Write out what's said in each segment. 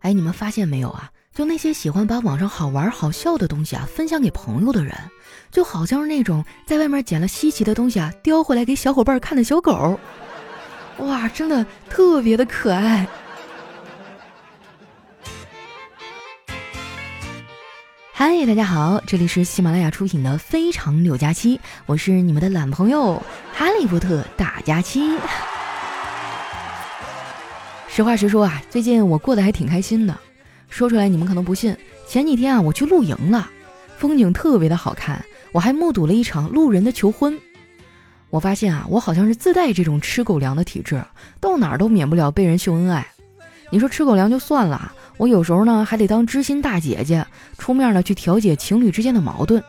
哎，你们发现没有啊？就那些喜欢把网上好玩好笑的东西啊分享给朋友的人，就好像是那种在外面捡了稀奇的东西啊叼回来给小伙伴看的小狗，哇，真的特别的可爱。嗨，大家好，这里是喜马拉雅出品的《非常六加七》，我是你们的懒朋友哈利波特大假期。实话实说啊，最近我过得还挺开心的。说出来你们可能不信，前几天啊我去露营了，风景特别的好看，我还目睹了一场路人的求婚。我发现啊，我好像是自带这种吃狗粮的体质，到哪儿都免不了被人秀恩爱。你说吃狗粮就算了。我有时候呢还得当知心大姐姐，出面呢去调解情侣之间的矛盾。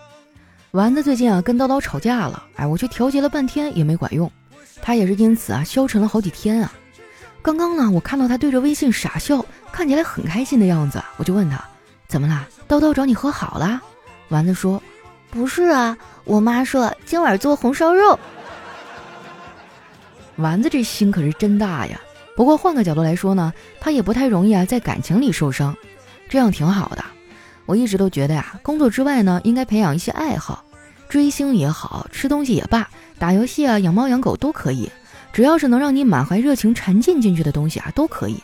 丸子最近啊跟叨叨吵架了，哎，我去调节了半天也没管用，他也是因此啊消沉了好几天啊。刚刚呢我看到他对着微信傻笑，看起来很开心的样子，我就问他怎么啦？叨叨找你和好了？丸子说不是啊，我妈说今晚做红烧肉。丸子这心可是真大呀。不过换个角度来说呢，他也不太容易啊，在感情里受伤，这样挺好的。我一直都觉得呀，工作之外呢，应该培养一些爱好，追星也好，吃东西也罢，打游戏啊，养猫养狗都可以，只要是能让你满怀热情沉浸进去的东西啊，都可以。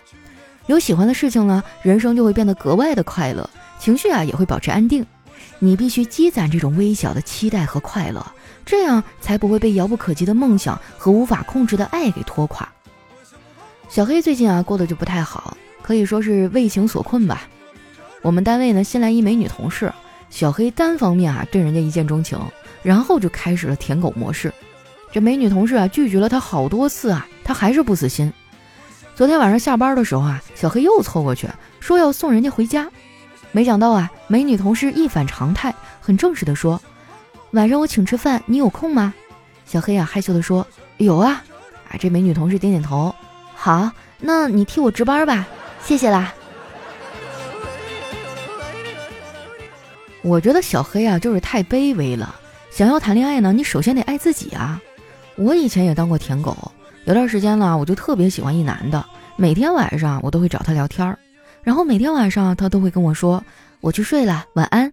有喜欢的事情呢，人生就会变得格外的快乐，情绪啊也会保持安定。你必须积攒这种微小的期待和快乐，这样才不会被遥不可及的梦想和无法控制的爱给拖垮。小黑最近啊过得就不太好，可以说是为情所困吧。我们单位呢新来一美女同事，小黑单方面啊对人家一见钟情，然后就开始了舔狗模式。这美女同事啊拒绝了他好多次啊，他还是不死心。昨天晚上下班的时候啊，小黑又凑过去说要送人家回家，没想到啊美女同事一反常态，很正式的说：“晚上我请吃饭，你有空吗？”小黑啊害羞的说：“有啊。”啊这美女同事点点头。好，那你替我值班吧，谢谢啦。我觉得小黑啊，就是太卑微了。想要谈恋爱呢，你首先得爱自己啊。我以前也当过舔狗，有段时间呢，我就特别喜欢一男的，每天晚上我都会找他聊天儿，然后每天晚上他都会跟我说我去睡了，晚安。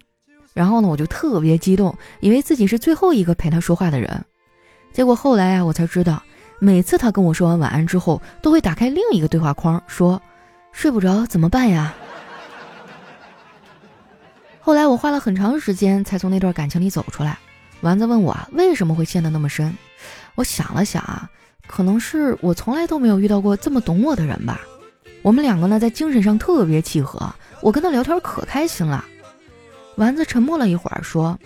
然后呢，我就特别激动，以为自己是最后一个陪他说话的人。结果后来啊，我才知道。每次他跟我说完晚安之后，都会打开另一个对话框，说：“睡不着怎么办呀？”后来我花了很长时间才从那段感情里走出来。丸子问我为什么会陷得那么深，我想了想啊，可能是我从来都没有遇到过这么懂我的人吧。我们两个呢在精神上特别契合，我跟他聊天可开心了。丸子沉默了一会儿说。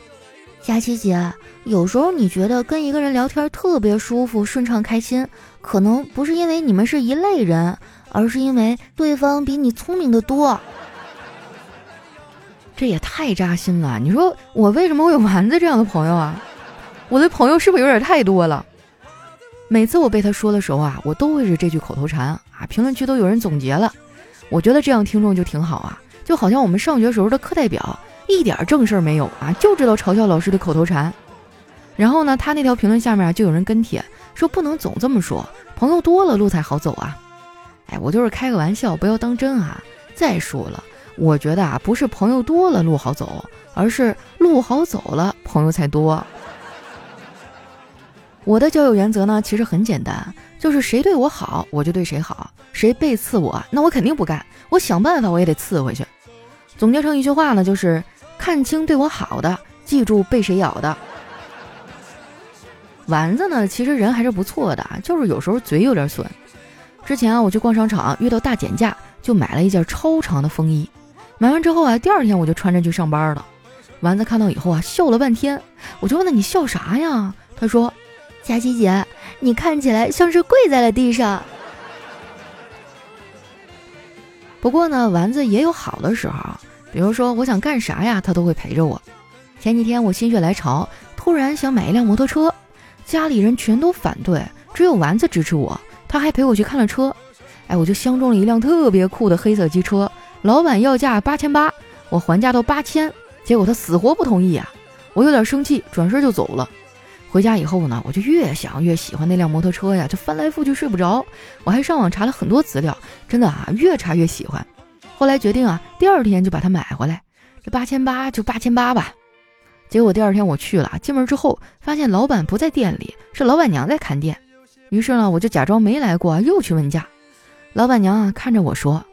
佳琪姐，有时候你觉得跟一个人聊天特别舒服、顺畅、开心，可能不是因为你们是一类人，而是因为对方比你聪明的多。这也太扎心了！你说我为什么会有丸子这样的朋友啊？我的朋友是不是有点太多了？每次我被他说的时候啊，我都会是这句口头禅啊。评论区都有人总结了，我觉得这样听众就挺好啊，就好像我们上学时候的课代表。一点正事儿没有啊，就知道嘲笑老师的口头禅。然后呢，他那条评论下面就有人跟帖说不能总这么说，朋友多了路才好走啊。哎，我就是开个玩笑，不要当真啊。再说了，我觉得啊，不是朋友多了路好走，而是路好走了朋友才多。我的交友原则呢，其实很简单，就是谁对我好，我就对谁好；谁背刺我，那我肯定不干，我想办法我也得刺回去。总结成一句话呢，就是。看清对我好的，记住被谁咬的。丸子呢，其实人还是不错的，就是有时候嘴有点损。之前啊，我去逛商场遇到大减价，就买了一件超长的风衣。买完之后啊，第二天我就穿着去上班了。丸子看到以后啊，笑了半天。我就问他：“你笑啥呀？”他说：“佳琪姐，你看起来像是跪在了地上。”不过呢，丸子也有好的时候。比如说，我想干啥呀，他都会陪着我。前几天我心血来潮，突然想买一辆摩托车，家里人全都反对，只有丸子支持我，他还陪我去看了车。哎，我就相中了一辆特别酷的黑色机车，老板要价八千八，我还价到八千，结果他死活不同意啊！我有点生气，转身就走了。回家以后呢，我就越想越喜欢那辆摩托车呀，就翻来覆去睡不着。我还上网查了很多资料，真的啊，越查越喜欢。后来决定啊，第二天就把它买回来。这八千八就八千八吧。结果第二天我去了，进门之后发现老板不在店里，是老板娘在看店。于是呢，我就假装没来过，又去问价。老板娘啊看着我说：“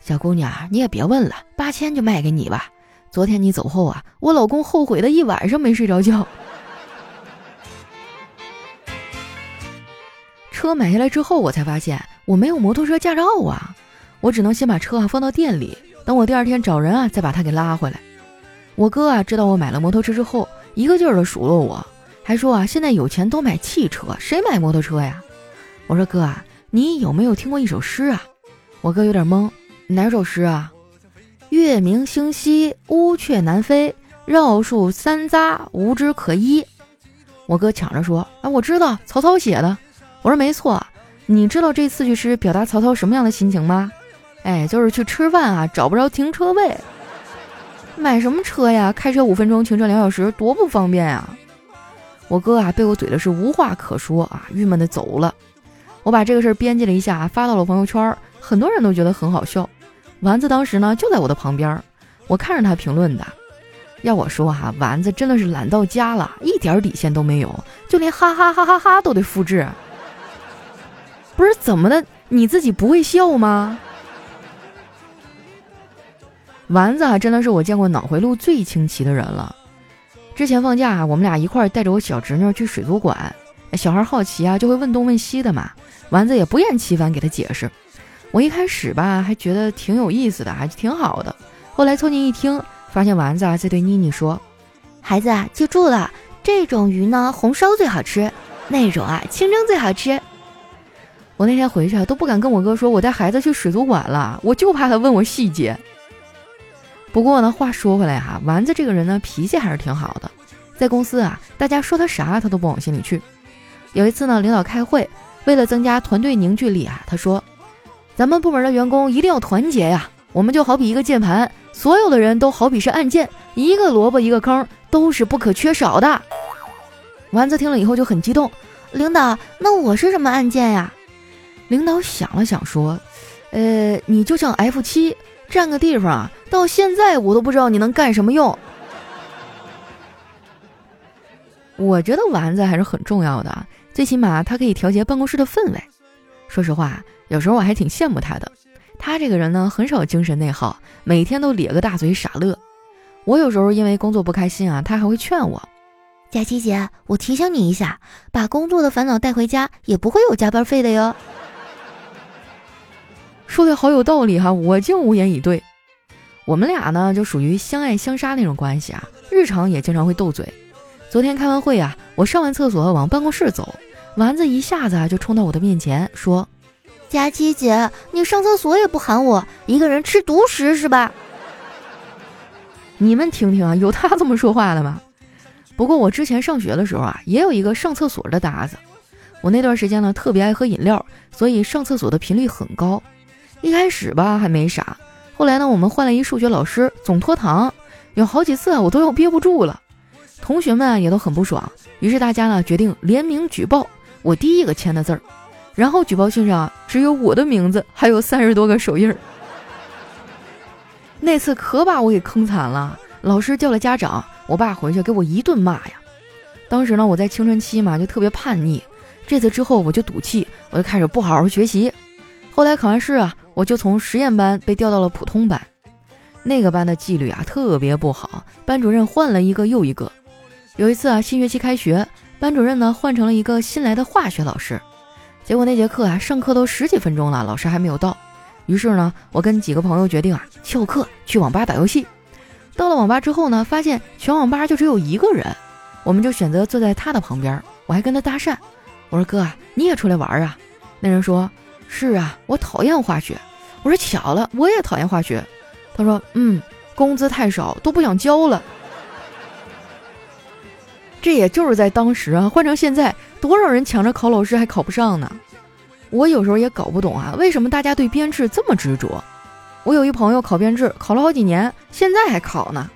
小姑娘，你也别问了，八千就卖给你吧。昨天你走后啊，我老公后悔的一晚上没睡着觉。”车买下来之后，我才发现我没有摩托车驾照啊！我只能先把车啊放到店里，等我第二天找人啊再把它给拉回来。我哥啊知道我买了摩托车之后，一个劲儿的数落我，还说啊现在有钱都买汽车，谁买摩托车呀？我说哥啊，你有没有听过一首诗啊？我哥有点懵，哪首诗啊？月明星稀，乌鹊南飞，绕树三匝，无枝可依。我哥抢着说啊，我知道，曹操写的。我说没错，你知道这四句诗表达曹操什么样的心情吗？哎，就是去吃饭啊，找不着停车位，买什么车呀？开车五分钟，停车两小时，多不方便呀！我哥啊，被我怼的是无话可说啊，郁闷的走了。我把这个事儿编辑了一下，发到了朋友圈，很多人都觉得很好笑。丸子当时呢就在我的旁边，我看着他评论的。要我说哈，丸子真的是懒到家了，一点底线都没有，就连哈哈哈哈哈都得复制。不是怎么的？你自己不会笑吗？丸子啊，真的是我见过脑回路最清奇的人了。之前放假啊，我们俩一块儿带着我小侄女去水族馆，小孩好奇啊，就会问东问西的嘛。丸子也不厌其烦给他解释。我一开始吧，还觉得挺有意思的，还挺好的。后来凑近一听，发现丸子啊在对妮妮说：“孩子啊，记住了，这种鱼呢，红烧最好吃；那种啊，清蒸最好吃。”我那天回去啊都不敢跟我哥说，我带孩子去水族馆了，我就怕他问我细节。不过呢，话说回来哈，丸子这个人呢，脾气还是挺好的。在公司啊，大家说他啥，他都不往心里去。有一次呢，领导开会，为了增加团队凝聚力啊，他说：“咱们部门的员工一定要团结呀，我们就好比一个键盘，所有的人都好比是按键，一个萝卜一个坑，都是不可缺少的。”丸子听了以后就很激动：“领导，那我是什么按键呀？”领导想了想说：“呃，你就像 F 七，占个地方啊，到现在我都不知道你能干什么用。”我觉得丸子还是很重要的，最起码他可以调节办公室的氛围。说实话，有时候我还挺羡慕他的。他这个人呢，很少精神内耗，每天都咧个大嘴傻乐。我有时候因为工作不开心啊，他还会劝我：“佳琪姐，我提醒你一下，把工作的烦恼带回家，也不会有加班费的哟。”说的好有道理哈，我竟无言以对。我们俩呢就属于相爱相杀那种关系啊，日常也经常会斗嘴。昨天开完会啊，我上完厕所往办公室走，丸子一下子啊就冲到我的面前说：“佳琪姐，你上厕所也不喊我，一个人吃独食是吧？”你们听听啊，有他这么说话的吗？不过我之前上学的时候啊，也有一个上厕所的搭子。我那段时间呢特别爱喝饮料，所以上厕所的频率很高。一开始吧还没啥，后来呢我们换了一数学老师，总拖堂，有好几次啊我都要憋不住了，同学们也都很不爽，于是大家呢决定联名举报我第一个签的字儿，然后举报信上只有我的名字，还有三十多个手印儿。那次可把我给坑惨了，老师叫了家长，我爸回去给我一顿骂呀。当时呢我在青春期嘛就特别叛逆，这次之后我就赌气，我就开始不好好学习。后来考完试啊，我就从实验班被调到了普通班。那个班的纪律啊特别不好，班主任换了一个又一个。有一次啊，新学期开学，班主任呢换成了一个新来的化学老师。结果那节课啊，上课都十几分钟了，老师还没有到。于是呢，我跟几个朋友决定啊，翘课去网吧打游戏。到了网吧之后呢，发现全网吧就只有一个人，我们就选择坐在他的旁边。我还跟他搭讪，我说：“哥啊，你也出来玩啊？”那人说。是啊，我讨厌化学。我说巧了，我也讨厌化学。他说，嗯，工资太少，都不想交了。这也就是在当时啊，换成现在，多少人抢着考老师还考不上呢？我有时候也搞不懂啊，为什么大家对编制这么执着？我有一朋友考编制，考了好几年，现在还考呢。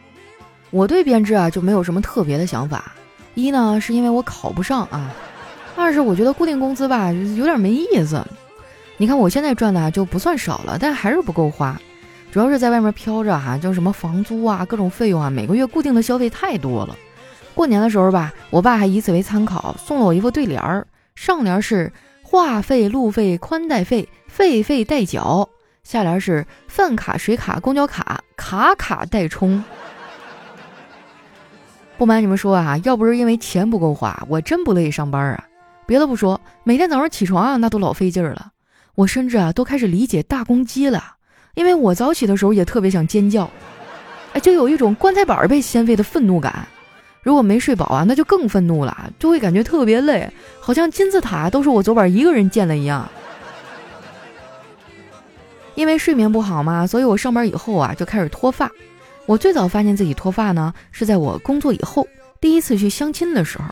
我对编制啊就没有什么特别的想法。一呢，是因为我考不上啊；二是我觉得固定工资吧，有点没意思。你看我现在赚的啊就不算少了，但还是不够花。主要是在外面飘着哈，就什么房租啊，各种费用啊，每个月固定的消费太多了。过年的时候吧，我爸还以此为参考，送了我一副对联儿，上联是话费、路费、宽带费，费费代缴；下联是饭卡、水卡、公交卡，卡卡代充。不瞒你们说啊，要不是因为钱不够花，我真不乐意上班啊。别的不说，每天早上起床啊，那都老费劲儿了。我甚至啊，都开始理解大公鸡了，因为我早起的时候也特别想尖叫，哎，就有一种棺材板被掀飞的愤怒感。如果没睡饱啊，那就更愤怒了，就会感觉特别累，好像金字塔都是我昨晚一个人建的一样。因为睡眠不好嘛，所以我上班以后啊就开始脱发。我最早发现自己脱发呢，是在我工作以后第一次去相亲的时候。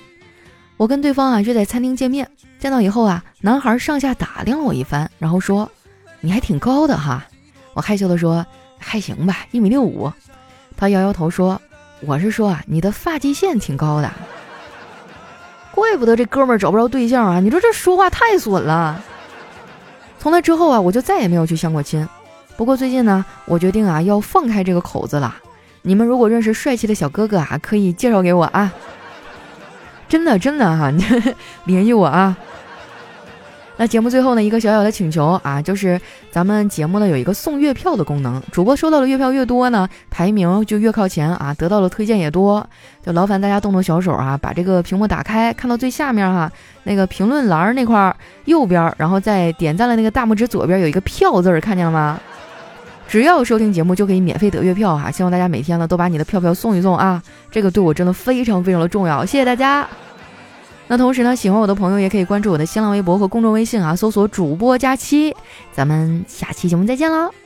我跟对方啊约在餐厅见面，见到以后啊，男孩上下打量了我一番，然后说：“你还挺高的哈。”我害羞的说：“还行吧，一米六五。”他摇摇头说。我是说啊，你的发际线挺高的，怪不得这哥们儿找不着对象啊！你说这说话太损了。从那之后啊，我就再也没有去相过亲。不过最近呢，我决定啊要放开这个口子了。你们如果认识帅气的小哥哥啊，可以介绍给我啊。真的真的哈，你 联系我啊。那节目最后呢，一个小小的请求啊，就是咱们节目呢有一个送月票的功能，主播收到的月票越多呢，排名就越靠前啊，得到的推荐也多。就劳烦大家动动小手啊，把这个屏幕打开，看到最下面哈，那个评论栏那块右边，然后在点赞的那个大拇指左边有一个票字儿，看见了吗？只要收听节目就可以免费得月票哈，希望大家每天呢都把你的票票送一送啊，这个对我真的非常非常的重要，谢谢大家。那同时呢，喜欢我的朋友也可以关注我的新浪微博和公众微信啊，搜索主播佳期，咱们下期节目再见喽。